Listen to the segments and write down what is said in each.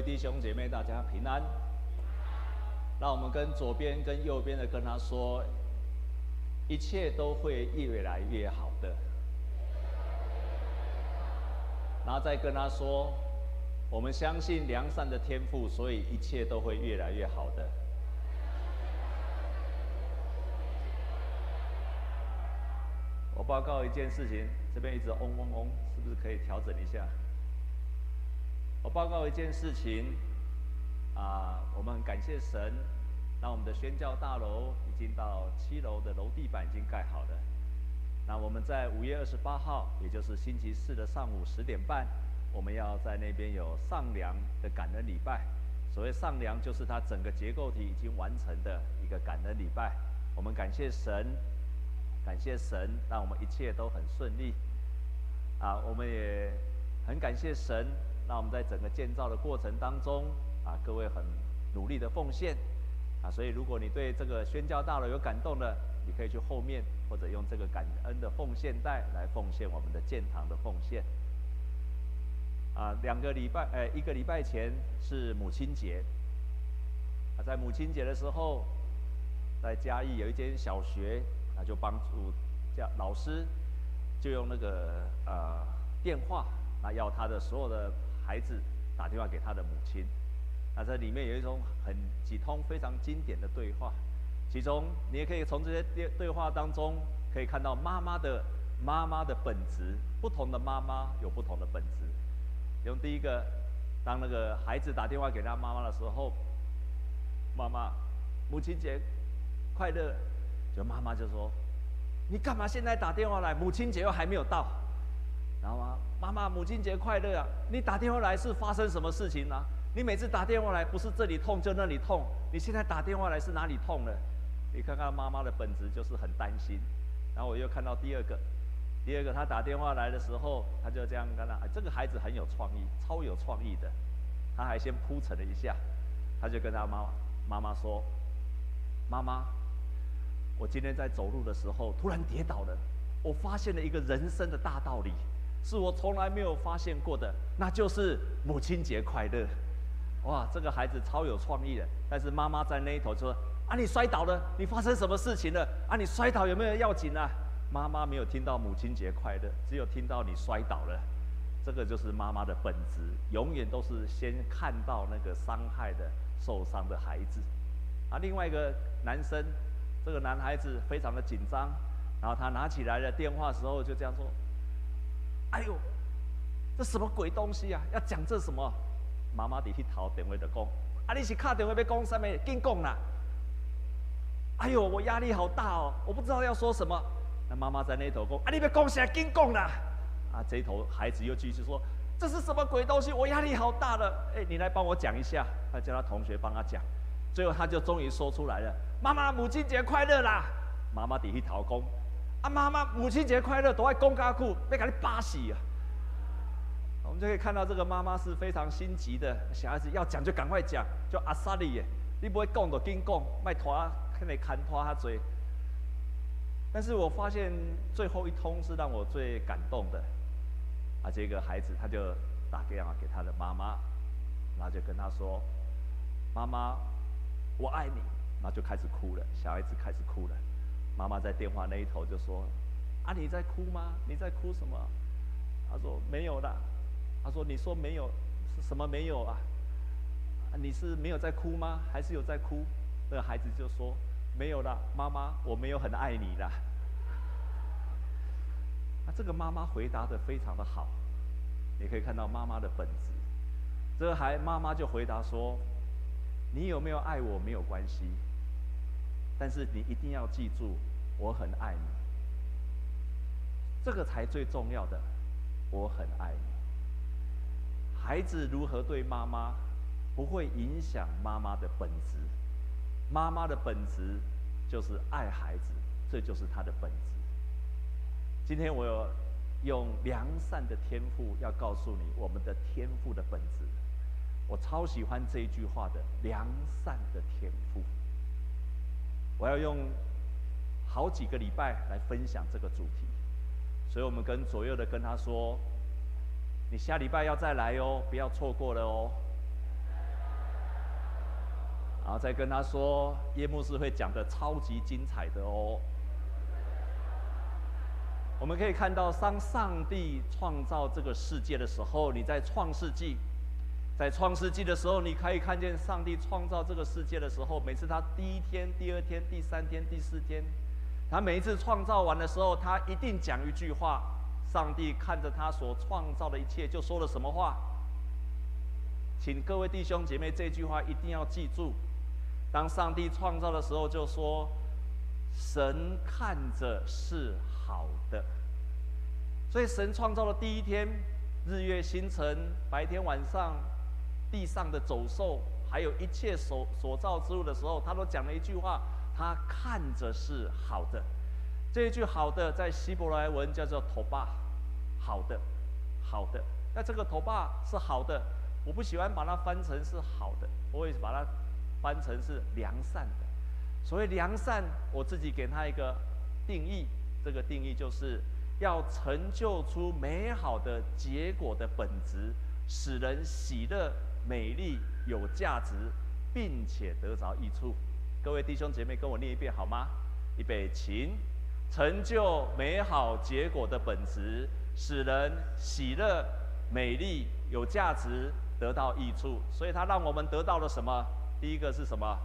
位弟兄姐妹，大家平安。让我们跟左边、跟右边的跟他说，一切都会越来越好的。然后再跟他说，我们相信良善的天赋，所以一切都会越来越好的。我报告一件事情，这边一直嗡嗡嗡，是不是可以调整一下？我报告一件事情，啊，我们很感谢神，让我们的宣教大楼已经到七楼的楼地板已经盖好了。那我们在五月二十八号，也就是星期四的上午十点半，我们要在那边有上梁的感恩礼拜。所谓上梁，就是它整个结构体已经完成的一个感恩礼拜。我们感谢神，感谢神，让我们一切都很顺利。啊，我们也很感谢神。那我们在整个建造的过程当中，啊，各位很努力的奉献，啊，所以如果你对这个宣教大楼有感动的，你可以去后面或者用这个感恩的奉献袋来奉献我们的建堂的奉献。啊，两个礼拜，呃，一个礼拜前是母亲节，啊，在母亲节的时候，在嘉义有一间小学，那就帮助教老师，就用那个呃电话，那要他的所有的。孩子打电话给他的母亲，那这里面有一种很几通非常经典的对话，其中你也可以从这些对对话当中可以看到妈妈的妈妈的本质，不同的妈妈有不同的本质。用第一个，当那个孩子打电话给他妈妈的时候，妈妈，母亲节快乐，就妈妈就说，你干嘛现在打电话来？母亲节又还没有到。然后啊，妈妈，母亲节快乐啊！你打电话来是发生什么事情呢、你每次打电话来不是这里痛就那里痛，你现在打电话来是哪里痛了？你看看妈妈的本质就是很担心。然后我又看到第二个，第二个他打电话来的时候，他就这样跟他，这个孩子很有创意，超有创意的。他还先铺陈了一下，他就跟他妈妈妈说：“妈妈，我今天在走路的时候突然跌倒了，我发现了一个人生的大道理。”是我从来没有发现过的，那就是母亲节快乐！哇，这个孩子超有创意的。但是妈妈在那一头说：“啊，你摔倒了，你发生什么事情了？啊，你摔倒有没有要紧啊？”妈妈没有听到母亲节快乐，只有听到你摔倒了。这个就是妈妈的本质，永远都是先看到那个伤害的、受伤的孩子。啊，另外一个男生，这个男孩子非常的紧张，然后他拿起来了电话时候就这样说。哎呦，这什么鬼东西啊？要讲这什么？妈妈在那头电话的讲，啊，你是卡电话要讲什么？紧讲啦！哎呦，我压力好大哦，我不知道要说什么。那妈妈在那头讲，啊，你别讲起来，紧讲啦！啊，这头孩子又继续说，这是什么鬼东西？我压力好大了。哎，你来帮我讲一下。他叫他同学帮他讲，最后他就终于说出来了：妈妈，母亲节快乐啦！妈妈在那头讲。啊，妈妈，母亲节快乐！都爱公家库，别给你巴死啊！我们就可以看到这个妈妈是非常心急的，小孩子要讲就赶快讲，就阿萨利耶，你不会讲就紧讲，卖拖，看你看拖他嘴。但是我发现最后一通是让我最感动的，啊，这个孩子他就打电话给他的妈妈，然后就跟他说：“妈妈，我爱你。”然后就开始哭了，小孩子开始哭了。妈妈在电话那一头就说：“啊，你在哭吗？你在哭什么？”他说：“没有的。”他说：“你说没有，是什么没有啊？你是没有在哭吗？还是有在哭？”那孩子就说：“没有了，妈妈，我没有很爱你的。”那这个妈妈回答的非常的好，你可以看到妈妈的本质。这个孩妈妈就回答说：“你有没有爱我没有关系，但是你一定要记住。”我很爱你，这个才最重要的。我很爱你。孩子如何对妈妈，不会影响妈妈的本质。妈妈的本质就是爱孩子，这就是她的本质。今天我有用良善的天赋要告诉你，我们的天赋的本质。我超喜欢这一句话的良善的天赋。我要用。好几个礼拜来分享这个主题，所以我们跟左右的跟他说：“你下礼拜要再来哦，不要错过了哦。”然后再跟他说，叶牧师会讲的超级精彩的哦。我们可以看到，当上帝创造这个世界的时候，你在创世纪，在创世纪的时候，你可以看见上帝创造这个世界的时候，每次他第一天、第二天、第三天、第四天，他每一次创造完的时候，他一定讲一句话。上帝看着他所创造的一切，就说了什么话？请各位弟兄姐妹，这句话一定要记住。当上帝创造的时候，就说：“神看着是好的。”所以，神创造的第一天，日月星辰、白天晚上、地上的走兽，还有一切所所造之物的时候，他都讲了一句话：“他看着是好的。”这一句“好的”在希伯来文叫做“头巴”，好的，好的。那这个“头巴”是好的，我不喜欢把它翻成是好的，我会把它翻成是良善的。所谓良善，我自己给他一个定义，这个定义就是。要成就出美好的结果的本质，使人喜乐、美丽、有价值，并且得着益处。各位弟兄姐妹，跟我念一遍好吗？预备，请。成就美好结果的本质，使人喜乐、美丽、有价值，得到益处。所以，他让我们得到了什么？第一个是什么？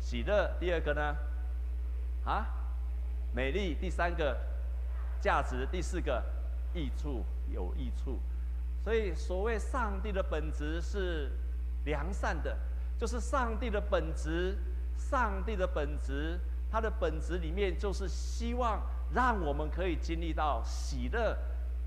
喜乐。第二个呢？啊？美丽。第三个？价值。第四个，益处，有益处，所以所谓上帝的本质是良善的，就是上帝的本质，上帝的本质，它的本质里面就是希望让我们可以经历到喜乐、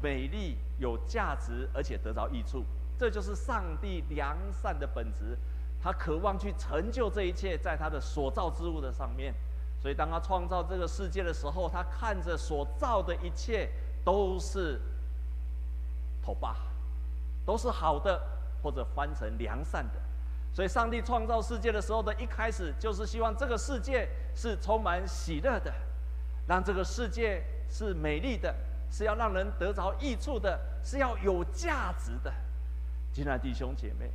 美丽、有价值，而且得到益处，这就是上帝良善的本质，他渴望去成就这一切，在他的所造之物的上面。所以，当他创造这个世界的时候，他看着所造的一切都是头巴，都是好的，或者翻成良善的。所以，上帝创造世界的时候的一开始，就是希望这个世界是充满喜乐的，让这个世界是美丽的，是要让人得着益处的，是要有价值的。亲爱弟兄姐妹，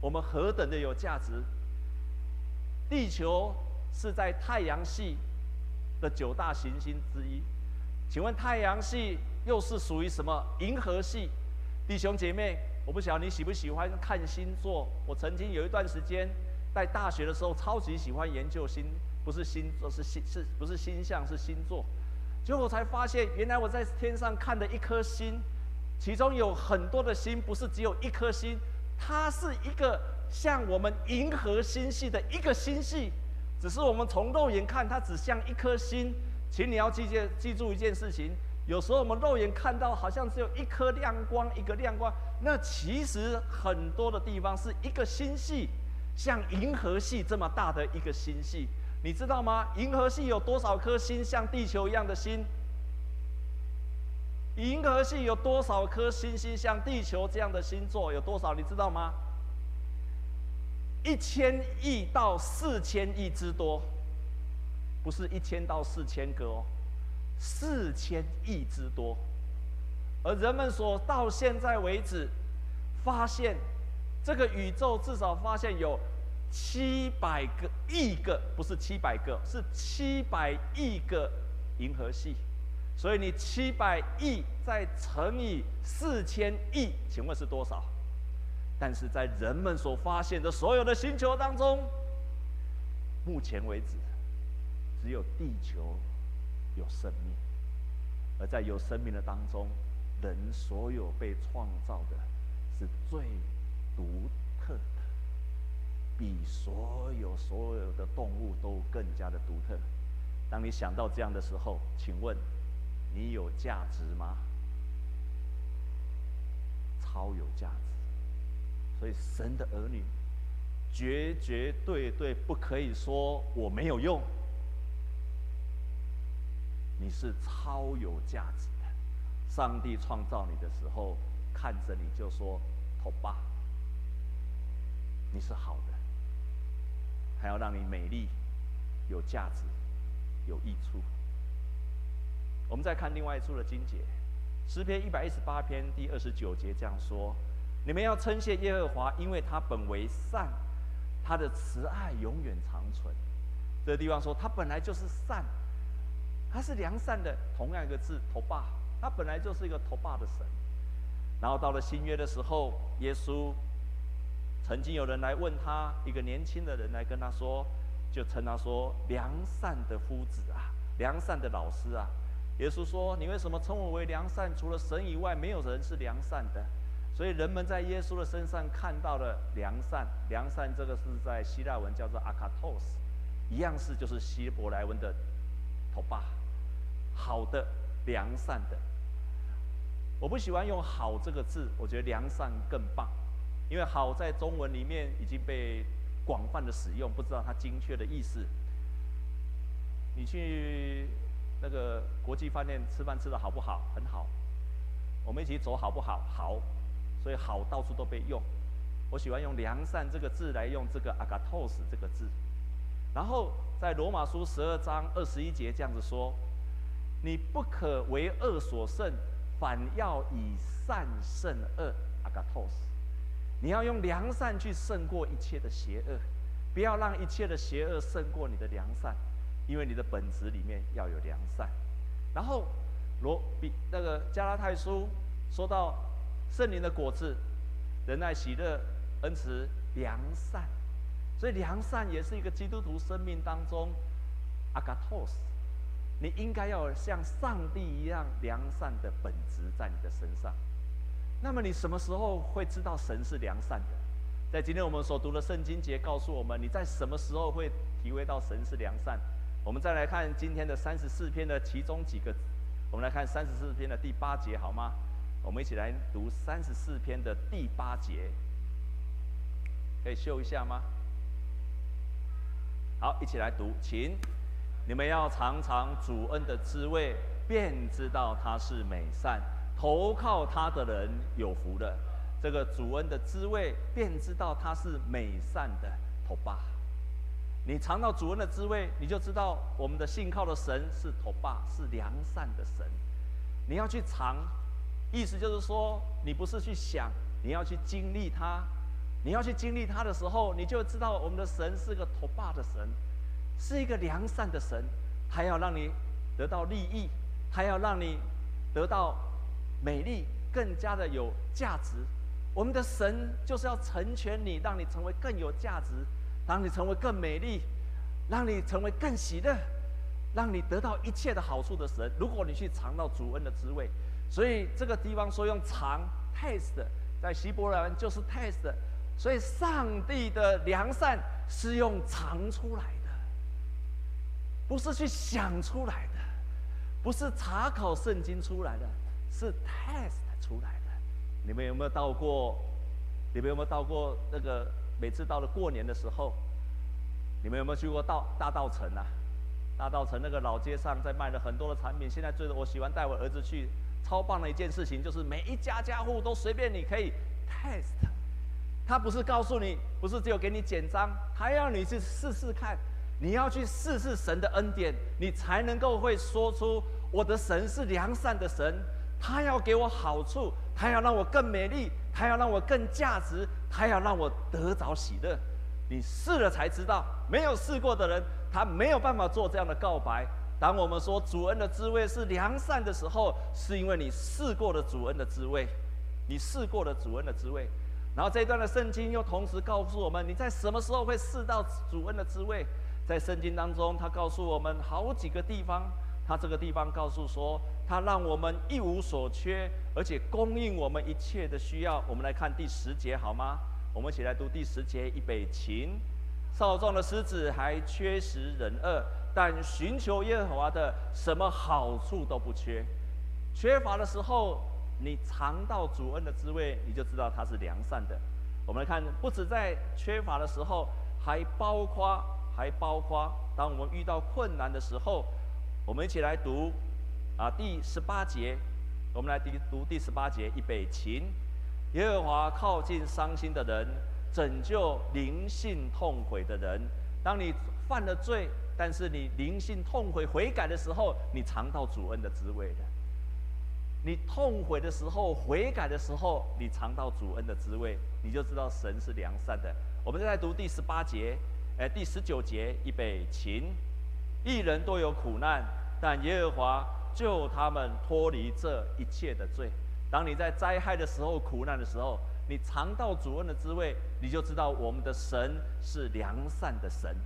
我们何等的有价值！地球。是在太阳系的九大行星之一，请问太阳系又是属于什么？银河系，弟兄姐妹，我不晓得你喜不喜欢看星座。我曾经有一段时间在大学的时候，超级喜欢研究星，不是星座，是星，是不是星象，是星座。结果我才发现，原来我在天上看的一颗星，其中有很多的星，不是只有一颗星，它是一个像我们银河星系的一个星系。只是我们从肉眼看，它只像一颗星。请你要记记记住一件事情：有时候我们肉眼看到好像只有一颗亮光，一个亮光，那其实很多的地方是一个星系，像银河系这么大的一个星系，你知道吗？银河系有多少颗星像地球一样的星？银河系有多少颗星星像地球这样的星座？有多少？你知道吗？一千亿到四千亿之多，不是一千到四千个哦，四千亿之多。而人们所到现在为止发现，这个宇宙至少发现有七百个亿个，不是七百个，是七百亿个银河系。所以你七百亿再乘以四千亿，请问是多少？但是在人们所发现的所有的星球当中，目前为止，只有地球有生命，而在有生命的当中，人所有被创造的是最独特的，比所有所有的动物都更加的独特。当你想到这样的时候，请问你有价值吗？超有价值。所以，神的儿女绝绝对对不可以说我没有用。你是超有价值的。上帝创造你的时候，看着你就说：“头吧，你是好的，还要让你美丽、有价值、有益处。”我们再看另外一处的经节，诗篇一百一十八篇第二十九节这样说。你们要称谢耶和华，因为他本为善，他的慈爱永远长存。这个地方说，他本来就是善，他是良善的，同样一个字，头爸，他本来就是一个头爸的神。然后到了新约的时候，耶稣曾经有人来问他，一个年轻的人来跟他说，就称他说良善的夫子啊，良善的老师啊。耶稣说：“你为什么称我为良善？除了神以外，没有人是良善的。所以人们在耶稣的身上看到了良善。良善这个是在希腊文叫做阿卡托斯一样是就是希伯来文的头爸，好的，良善的。我不喜欢用好这个字，我觉得良善更棒，因为好在中文里面已经被广泛的使用，不知道它精确的意思。你去。”那个国际饭店吃饭吃得好不好？很好。我们一起走好不好？好。所以好到处都被用。我喜欢用良善这个字来用这个 “agatos” 这个字。然后在罗马书十二章二十一节这样子说：你不可为恶所胜，反要以善胜恶。agathos。你要用良善去胜过一切的邪恶，不要让一切的邪恶胜过你的良善。因为你的本质里面要有良善，然后罗比那个加拉太书说到圣灵的果子，仁爱、喜乐、恩慈、良善，所以良善也是一个基督徒生命当中阿嘎托斯，你应该要像上帝一样良善的本质在你的身上。那么你什么时候会知道神是良善的？在今天我们所读的圣经节告诉我们，你在什么时候会体会到神是良善？我们再来看今天的三十四篇的其中几个，我们来看三十四篇的第八节，好吗？我们一起来读三十四篇的第八节，可以秀一下吗？好，一起来读，请你们要尝尝主恩的滋味，便知道他是美善，投靠他的人有福了。这个主恩的滋味，便知道他是美善的头爸。你尝到主恩的滋味，你就知道我们的信靠的神是头爸，是良善的神。你要去尝，意思就是说，你不是去想，你要去经历他。你要去经历他的时候，你就知道我们的神是个头爸的神，是一个良善的神。他要让你得到利益，他要让你得到美丽，更加的有价值。我们的神就是要成全你，让你成为更有价值。让你成为更美丽，让你成为更喜乐，让你得到一切的好处的神。如果你去尝到主恩的滋味，所以这个地方说用尝 taste，在希伯来文就是 taste。所以上帝的良善是用尝出来的，不是去想出来的，不是查考圣经出来的，是 test 出来的。你们有没有到过？你们有没有到过那个？每次到了过年的时候，你们有没有去过道大稻城啊？大稻城那个老街上在卖了很多的产品。现在最我喜欢带我儿子去，超棒的一件事情就是每一家家户都随便你可以 test。他不是告诉你，不是只有给你简章，还要你去试试看。你要去试试神的恩典，你才能够会说出我的神是良善的神，他要给我好处，他要让我更美丽。他要让我更价值，他要让我得着喜乐。你试了才知道，没有试过的人，他没有办法做这样的告白。当我们说主恩的滋味是良善的时候，是因为你试过了主恩的滋味，你试过了主恩的滋味。然后这一段的圣经又同时告诉我们，你在什么时候会试到主恩的滋味？在圣经当中，他告诉我们好几个地方。他这个地方告诉说，他让我们一无所缺，而且供应我们一切的需要。我们来看第十节好吗？我们一起来读第十节。预备起，少壮的狮子还缺食忍饿，但寻求耶和华的，什么好处都不缺。缺乏的时候，你尝到主恩的滋味，你就知道他是良善的。我们来看，不止在缺乏的时候，还包括还包括当我们遇到困难的时候。我们一起来读，啊，第十八节，我们来读读第十八节，预备起，耶和华靠近伤心的人，拯救灵性痛悔的人。当你犯了罪，但是你灵性痛悔悔改的时候，你尝到主恩的滋味了。你痛悔的时候、悔改的时候，你尝到主恩的滋味，你就知道神是良善的。我们再来读第十八节，哎，第十九节，预备起，一人都有苦难，但耶和华救他们脱离这一切的罪。当你在灾害的时候、苦难的时候，你尝到主恩的滋味，你就知道我们的神是良善的神。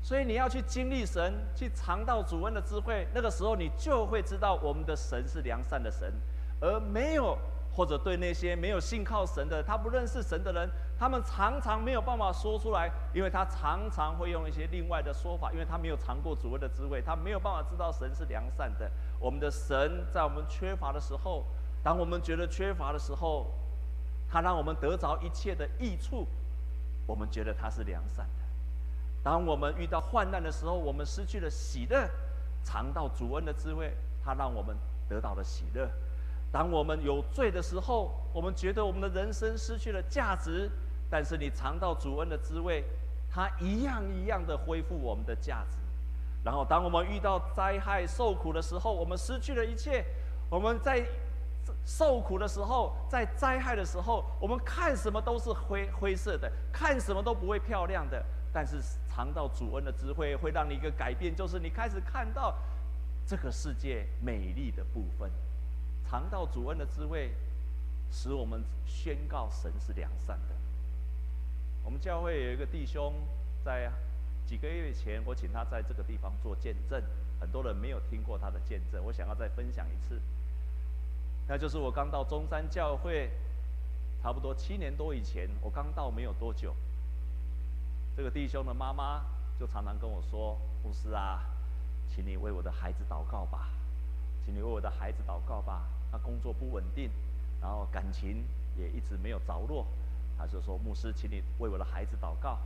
所以你要去经历神，去尝到主恩的滋味，那个时候你就会知道我们的神是良善的神，而没有或者对那些没有信靠神的、他不认识神的人，他们常常没有办法说出来，因为他常常会用一些另外的说法，因为他没有尝过主恩的滋味，他没有办法知道神是良善的。我们的神在我们缺乏的时候，当我们觉得缺乏的时候，他让我们得着一切的益处，我们觉得他是良善的。当我们遇到患难的时候，我们失去了喜乐，尝到主恩的滋味，他让我们得到了喜乐。当我们有罪的时候，我们觉得我们的人生失去了价值，但是你尝到主恩的滋味，它一样一样的恢复我们的价值。然后，当我们遇到灾害受苦的时候，我们失去了一切。我们在受苦的时候，在灾害的时候，我们看什么都是灰灰色的，看什么都不会漂亮的。但是尝到主恩的滋味，会让你一个改变，就是你开始看到这个世界美丽的部分。尝到主恩的滋味，使我们宣告神是良善的。我们教会有一个弟兄，在几个月前，我请他在这个地方做见证，很多人没有听过他的见证，我想要再分享一次。那就是我刚到中山教会，差不多七年多以前，我刚到没有多久。这个弟兄的妈妈就常常跟我说：“牧师啊，请你为我的孩子祷告吧，请你为我的孩子祷告吧。他工作不稳定，然后感情也一直没有着落。他就说：牧师，请你为我的孩子祷告。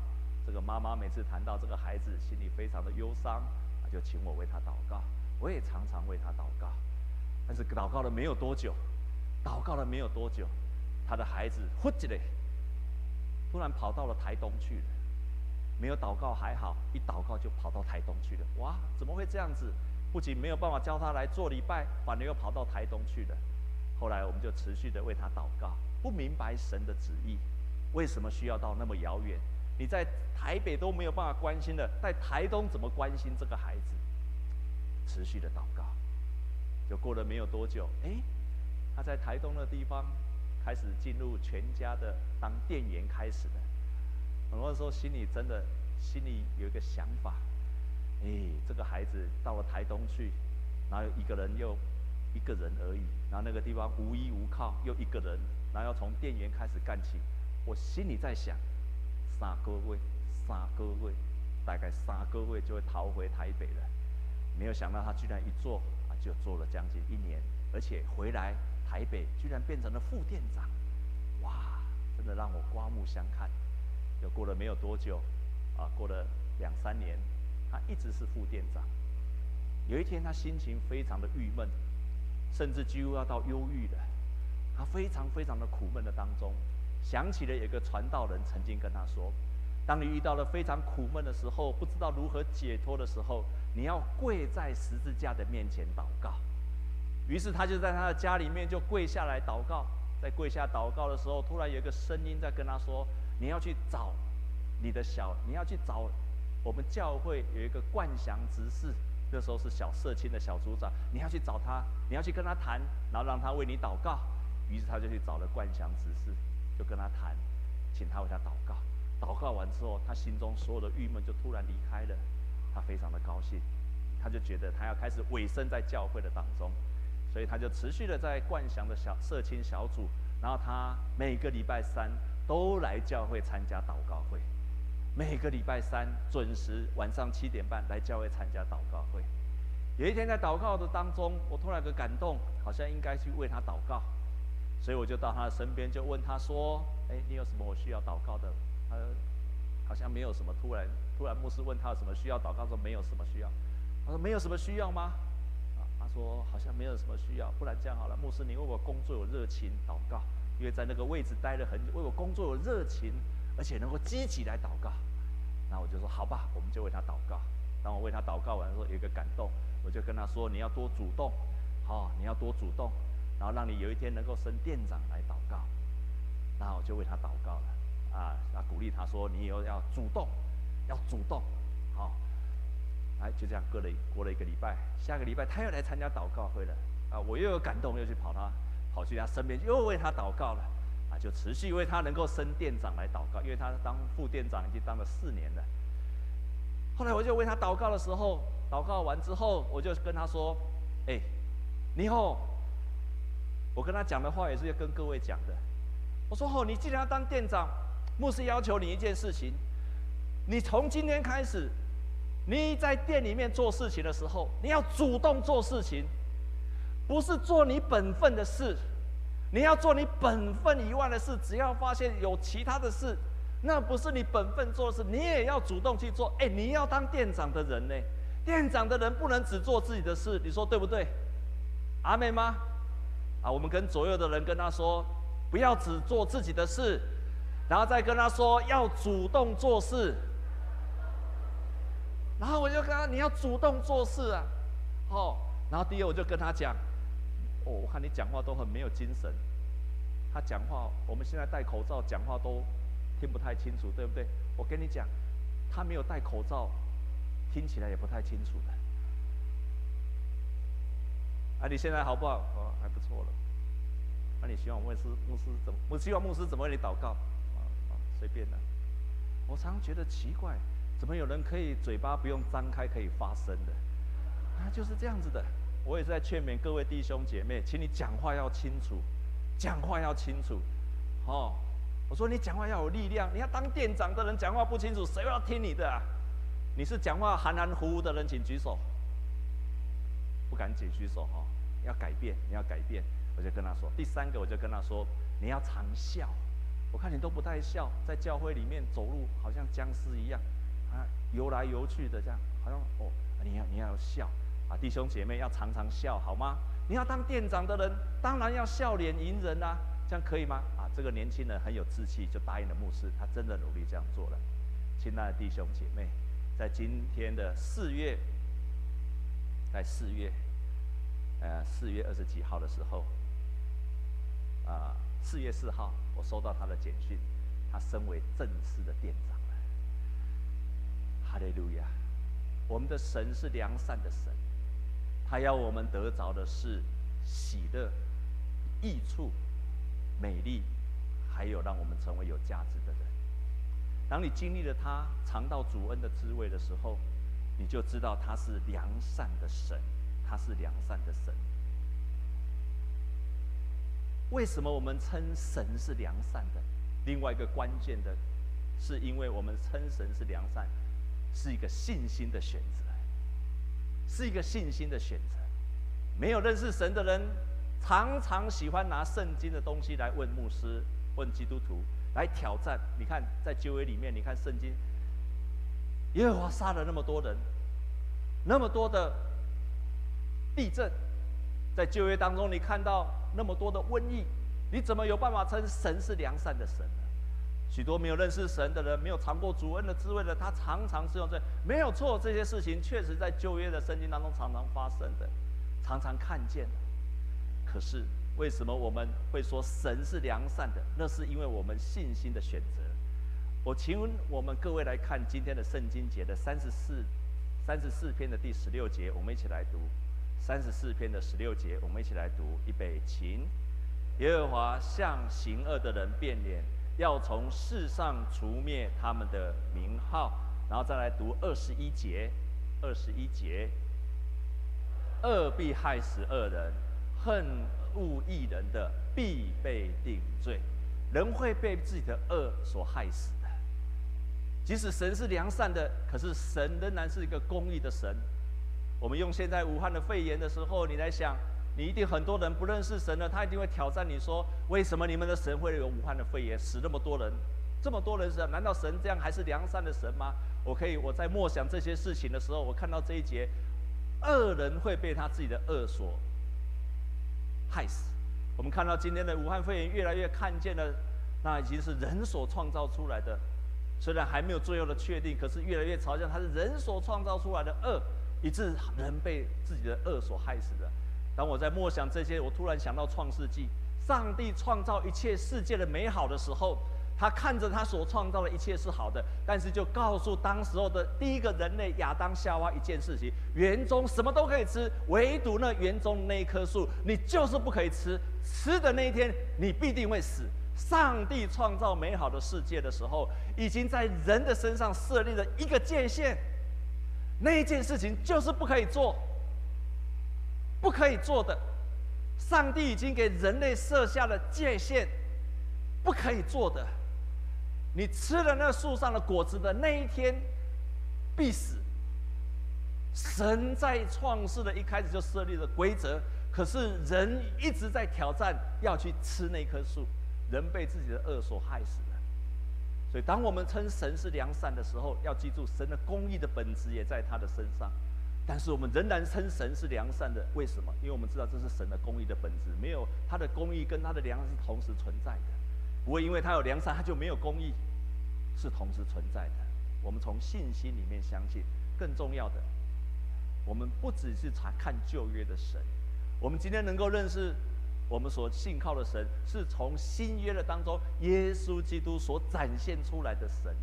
这个妈妈每次谈到这个孩子，心里非常的忧伤，就请我为他祷告。我也常常为他祷告，但是祷告了没有多久，祷告了没有多久，他的孩子忽然嘞，突然跑到了台东去了。”没有祷告还好，一祷告就跑到台东去了。哇，怎么会这样子？不仅没有办法教他来做礼拜，反而又跑到台东去了。后来我们就持续的为他祷告，不明白神的旨意，为什么需要到那么遥远？你在台北都没有办法关心的，在台东怎么关心这个孩子？持续的祷告，就过了没有多久，哎，他在台东的地方开始进入全家的当店员开始的。很多时候心里真的心里有一个想法，哎，这个孩子到了台东去，然后一个人又一个人而已，然后那个地方无依无靠，又一个人，然后要从店员开始干起。我心里在想，三个月，三个月，大概三个月就会逃回台北了。没有想到他居然一做啊，就做了将近一年，而且回来台北居然变成了副店长，哇，真的让我刮目相看。又过了没有多久，啊，过了两三年，他一直是副店长。有一天，他心情非常的郁闷，甚至几乎要到忧郁了。他非常非常的苦闷的当中，想起了有一个传道人曾经跟他说：“当你遇到了非常苦闷的时候，不知道如何解脱的时候，你要跪在十字架的面前祷告。”于是他就在他的家里面就跪下来祷告。在跪下祷告的时候，突然有一个声音在跟他说。你要去找你的小，你要去找我们教会有一个冠祥执事，那时候是小社青的小组长，你要去找他，你要去跟他谈，然后让他为你祷告。于是他就去找了冠祥执事，就跟他谈，请他为他祷告。祷告完之后，他心中所有的郁闷就突然离开了，他非常的高兴，他就觉得他要开始委身在教会的当中，所以他就持续的在冠祥的小社青小组，然后他每个礼拜三。都来教会参加祷告会，每个礼拜三准时晚上七点半来教会参加祷告会。有一天在祷告的当中，我突然有个感动，好像应该去为他祷告，所以我就到他的身边，就问他说：“哎，你有什么我需要祷告的？”他说好像没有什么。突然，突然牧师问他有什么需要祷告，说没有什么需要。他说没有什么需要吗？啊，他说好像没有什么需要。不然这样好了，牧师你为我工作有热情祷告。因为在那个位置待了很久，为我工作有热情，而且能够积极来祷告，那我就说好吧，我们就为他祷告。当我为他祷告完之后，有一个感动，我就跟他说：“你要多主动，好、你要多主动。然后让你有一天能够升店长来祷告。然后我就为他祷告了，啊，啊，鼓励他说：“你以后要主动，要主动，好。”哎，就这样过了过了一个礼拜，下个礼拜他又来参加祷告会了，啊，我又有感动，又去跑他，跑去他身边，又为他祷告了，啊，就持续为他能够升店长来祷告，因为他当副店长已经当了四年了。后来我就为他祷告的时候，祷告完之后，我就跟他说：“哎，你好。”我跟他讲的话也是要跟各位讲的。我说：“哦，你既然要当店长，牧师要求你一件事情，你从今天开始，你在店里面做事情的时候，你要主动做事情，不是做你本分的事，你要做你本分以外的事。只要发现有其他的事。”那不是你本分做的事，你也要主动去做。哎，你要当店长的人呢，店长的人不能只做自己的事，你说对不对？阿妹吗？啊，我们跟左右的人跟他说，不要只做自己的事，然后再跟他说要主动做事。然后我就跟他，你要主动做事啊，哦，然后第二我就跟他讲，哦，我看你讲话都很没有精神，他讲话，我们现在戴口罩讲话都。听不太清楚，对不对？我跟你讲，他没有戴口罩，听起来也不太清楚的。啊，你现在好不好？哦，还不错了。那、你希望牧师牧师怎么？我希望牧师怎么为你祷告？啊啊，随便的。我常常觉得奇怪，怎么有人可以嘴巴不用张开可以发声的？啊，就是这样子的。我也是在劝勉各位弟兄姐妹，请你讲话要清楚，讲话要清楚，哦。我说你讲话要有力量，你要当店长的人讲话不清楚，谁要听你的啊？你是讲话含含糊糊的人，请举手。不敢举手哈，要改变，你要改变。我就跟他说，第三个我就跟他说，你要常笑。我看你都不太笑，在教会里面走路好像僵尸一样，啊，游来游去的这样，好像哦，你要你要笑啊，弟兄姐妹要常常笑好吗？你要当店长的人，当然要笑脸迎人啊，这样可以吗？啊这个年轻人很有志气，就答应了牧师，他真的努力这样做了。亲爱的弟兄姐妹，在今天的四月，在四月，呃，四月二十几号的时候，啊、呃，四月四号，我收到他的简讯，他升为正式的店长了。哈利路亚！我们的神是良善的神，他要我们得着的是喜乐、益处、美丽。还有让我们成为有价值的人。当你经历了他尝到主恩的滋味的时候，你就知道他是良善的神，他是良善的神。为什么我们称神是良善的？另外一个关键的，是因为我们称神是良善，是一个信心的选择，是一个信心的选择。没有认识神的人，常常喜欢拿圣经的东西来问牧师。问基督徒来挑战，你看在旧约里面，你看圣经，耶和华杀了那么多人，那么多的地震，在旧约当中，你看到那么多的瘟疫，你怎么有办法称神是良善的神呢？许多没有认识神的人，没有尝过主恩的滋味的，他常常是用这没有错，这些事情确实在旧约的圣经当中常常发生的，常常看见，可是。为什么我们会说神是良善的？那是因为我们信心的选择。我请我们各位来看今天的圣经节的三十四、三十四篇的第十六节，我们一起来读。三十四篇的十六节，我们一起来读。预备，请。耶和华向行恶的人变脸，要从世上除灭他们的名号。然后再来读二十一节，二十一节，恶必害死恶人，恨。恶义人的必被定罪，人会被自己的恶所害死的。即使神是良善的，可是神仍然是一个公义的神。我们用现在武汉的肺炎的时候，你来想，你一定很多人不认识神了，他一定会挑战你说：为什么你们的神会有武汉的肺炎，死那么多人？这么多人死，难道神这样还是良善的神吗？我可以，我在默想这些事情的时候，我看到这一节，恶人会被他自己的恶所。害死！我们看到今天的武汉肺炎越来越看见了，那已经是人所创造出来的，虽然还没有最后的确定，可是越来越朝向它是人所创造出来的恶，以致人被自己的恶所害死的。当我在默想这些，我突然想到创世纪，上帝创造一切世界的美好的时候，他看着他所创造的一切是好的，但是就告诉当时候的第一个人类亚当夏娃一件事情：园中什么都可以吃，唯独那园中那一棵树，你就是不可以吃，吃的那一天你必定会死。上帝创造美好的世界的时候，已经在人的身上设立了一个界限，那一件事情就是不可以做，不可以做的。上帝已经给人类设下了界限，不可以做的。你吃了那树上的果子的那一天，必死。神在创世的一开始就设立了规则，可是人一直在挑战要去吃那棵树。人被自己的恶所害死，所以当我们称神是良善的时候，要记住神的公义的本质也在他的身上。但是我们仍然称神是良善的，为什么？因为我们知道这是神的公义的本质，没有他的公义跟他的良善是同时存在的，不会因为他有良善，他就没有公义，是同时存在的。我们从信心里面相信，更重要的，我们不只是查看旧约的神，我们今天能够认识。我们所信靠的神，是从新约的当中，耶稣基督所展现出来的神，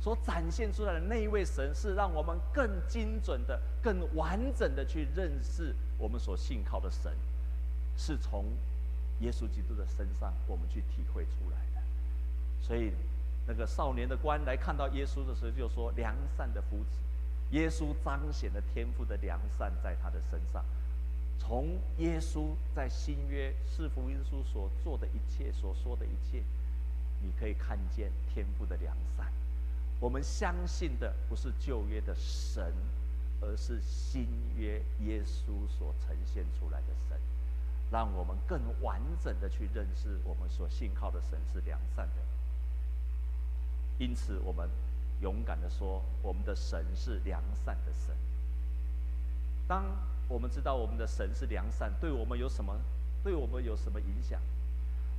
所展现出来的那一位神，是让我们更精准的、更完整的去认识我们所信靠的神，是从耶稣基督的身上我们去体会出来的。所以，那个少年的官来看到耶稣的时候，就说：“良善的夫子。”耶稣彰显了天父的良善在他的身上。从耶稣在新约四福音书所做的一切，所说的一切，你可以看见天父的良善。我们相信的不是旧约的神，而是新约耶稣所呈现出来的神，让我们更完整的去认识我们所信靠的神是良善的。因此，我们勇敢的说，我们的神是良善的神。当我们知道我们的神是良善，对我们有什么？对我们有什么影响？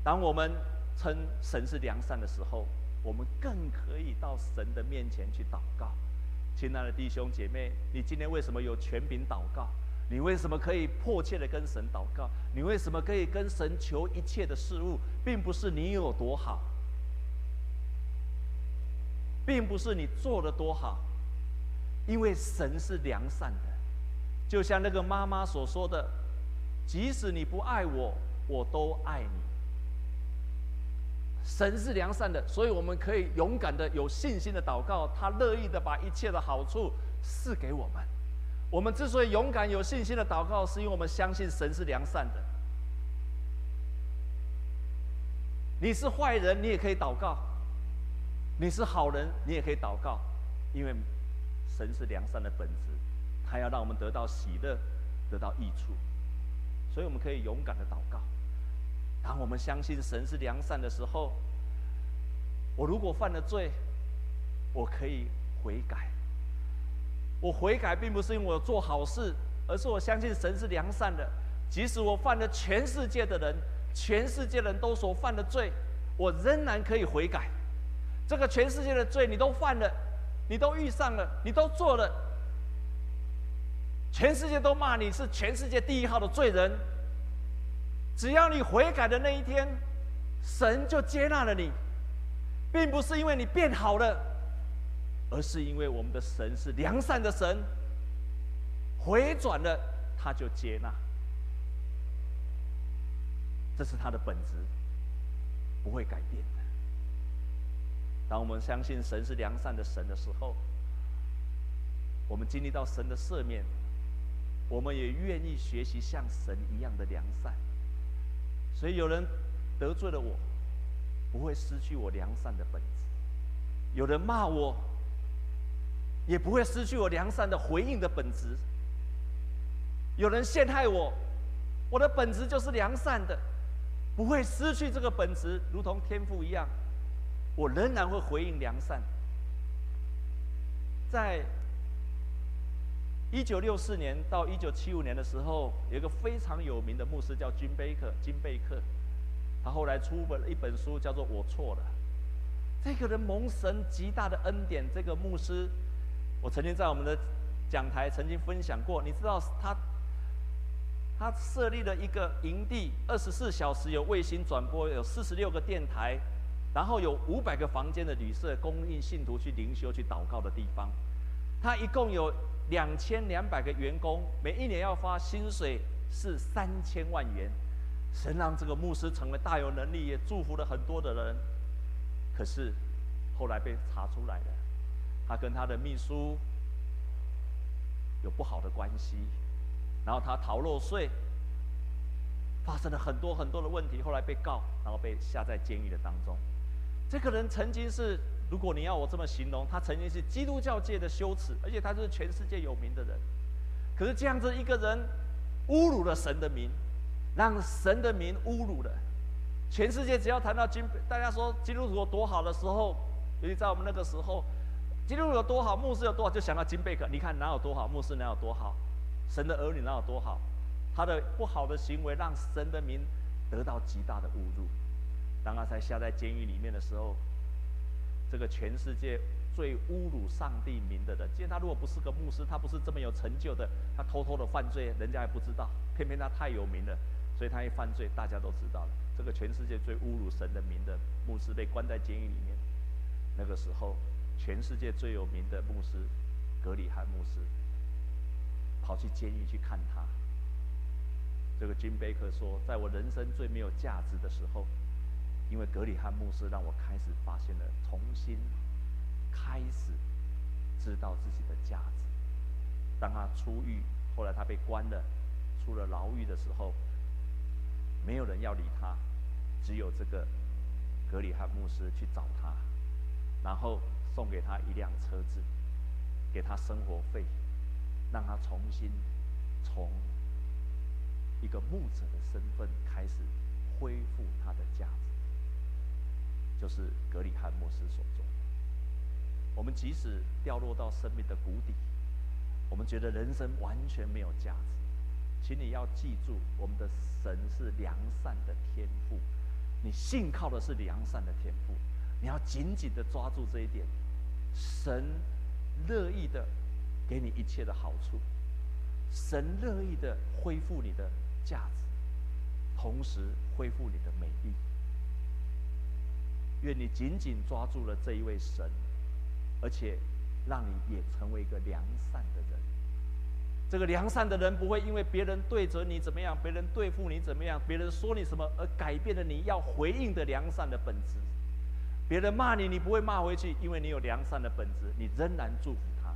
当我们称神是良善的时候，我们更可以到神的面前去祷告。亲爱的弟兄姐妹，你今天为什么有权柄祷告？你为什么可以迫切的跟神祷告？你为什么可以跟神求一切的事物？并不是你有多好，并不是你做的多好，因为神是良善的。就像那个妈妈所说的：“即使你不爱我，我都爱你。”神是良善的，所以我们可以勇敢的、有信心的祷告，他乐意的把一切的好处赐给我们。我们之所以勇敢、有信心的祷告，是因为我们相信神是良善的。你是坏人，你也可以祷告；你是好人，你也可以祷告，因为神是良善的本质。他要让我们得到喜乐，得到益处，所以我们可以勇敢的祷告。当我们相信神是良善的时候，我如果犯了罪，我可以悔改。我悔改并不是因为我做好事，而是我相信神是良善的。即使我犯了全世界的人，全世界人都所犯的罪，我仍然可以悔改。这个全世界的罪你都犯了，你都遇上了，你都做了。全世界都骂你是全世界第一号的罪人，只要你悔改的那一天，神就接纳了你，并不是因为你变好了，而是因为我们的神是良善的神，回转了他就接纳，这是他的本质，不会改变的。当我们相信神是良善的神的时候，我们经历到神的赦免。我们也愿意学习像神一样的良善，所以有人得罪了我，不会失去我良善的本质；有人骂我，也不会失去我良善的回应的本质；有人陷害我，我的本质就是良善的，不会失去这个本质，如同天赋一样，我仍然会回应良善。在。一九六四年到一九七五年的时候，有一个非常有名的牧师叫金贝克，金贝克，他后来出版了一本书，叫做《我错了》。这个人蒙神极大的恩典，这个牧师，我曾经在我们的讲台曾经分享过。你知道他他设立了一个营地，二十四小时有卫星转播，有四十六个电台，然后有五百个房间的旅舍，供应信徒去灵修、去祷告的地方。他一共有两千两百个员工，每一年要发薪水是三千万元。神让这个牧师成为大有能力，也祝福了很多的人。可是后来被查出来了，他跟他的秘书有不好的关系。然后他逃漏税，发生了很多很多的问题，后来被告，然后被下在监狱的当中。这个人曾经是，如果你要我这么形容，他曾经是基督教界的羞耻，而且他是全世界有名的人。可是这样子一个人，侮辱了神的名，让神的名侮辱了。全世界只要谈到金，大家说基督徒有多好的时候，尤其在我们那个时候，基督徒有多好，牧师有多好，就想到金贝克。你看哪有多好，牧师哪有多好。神的儿女哪有多好？他的不好的行为让神的名得到极大的侮辱。当他才下在监狱里面的时候，这个全世界最侮辱上帝名的人，既然他如果不是个牧师，他不是这么有成就的，他偷偷的犯罪，人家还不知道。偏偏他太有名了，所以他一犯罪，大家都知道了。这个全世界最侮辱神的名的牧师被关在监狱里面。那个时候，全世界最有名的牧师格里汉牧师。跑去监狱去看他。这个金贝克说，在我人生最没有价值的时候，因为格里汉牧师让我开始发现了，重新开始知道自己的价值。当他出狱，后来他被关了，出了牢狱的时候，没有人要理他，只有这个格里汉牧师去找他，然后送给他一辆车子，给他生活费。让他重新从一个牧者的身份开始恢复他的价值，就是格里汉牧师所做。我们即使掉落到生命的谷底，我们觉得人生完全没有价值，请你要记住，我们的神是良善的天赋，你信靠的是良善的天赋，你要紧紧的抓住这一点，神乐意的。给你一切的好处，神乐意的恢复你的价值，同时恢复你的美丽。愿你紧紧抓住了这一位神，而且让你也成为一个良善的人。这个良善的人不会因为别人对着你怎么样，别人对付你怎么样，别人说你什么而改变了你要回应的良善的本质。别人骂你，你不会骂回去，因为你有良善的本质，你仍然祝福他。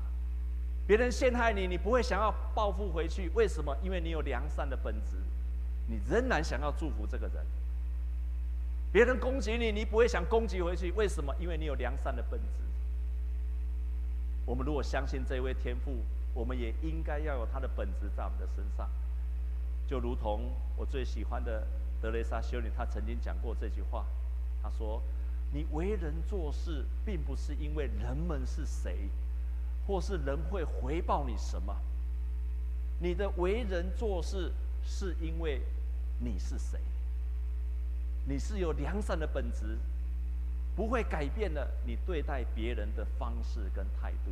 别人陷害你，你不会想要报复回去，为什么？因为你有良善的本质，你仍然想要祝福这个人。别人攻击你，你不会想攻击回去，为什么？因为你有良善的本质。我们如果相信这位天父，我们也应该要有他的本质在我们的身上。就如同我最喜欢的德雷莎修女，她曾经讲过这句话，她说：“你为人做事，并不是因为人们是谁。”或是人会回报你什么？你的为人做事是因为你是谁？你是有良善的本质，不会改变了你对待别人的方式跟态度。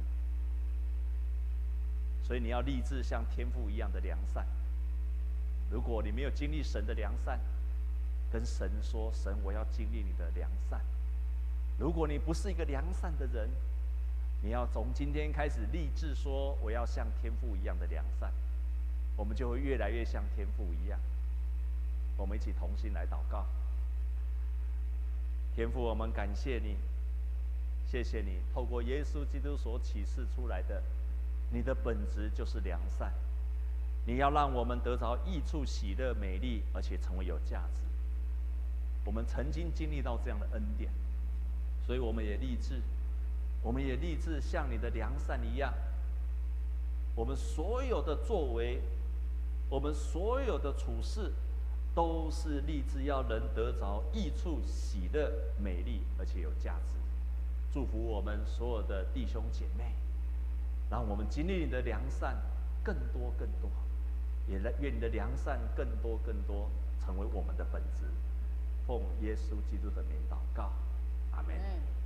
所以你要立志像天父一样的良善。如果你没有经历神的良善，跟神说：“神，我要经历你的良善。”如果你不是一个良善的人，你要从今天开始立志说，我要像天父一样的良善，我们就会越来越像天父一样。我们一起同心来祷告。天父，我们感谢你，谢谢你透过耶稣基督所启示出来的，你的本质就是良善。你要让我们得着益处、喜乐、美丽，而且成为有价值。我们曾经经历到这样的恩典，所以我们也立志。我们也立志像你的良善一样，我们所有的作为，我们所有的处事，都是立志要能得着益处、喜乐、美丽，而且有价值。祝福我们所有的弟兄姐妹，让我们经历你的良善更多更多，也愿你的良善更多更多成为我们的本质。奉耶稣基督的名祷告，阿门。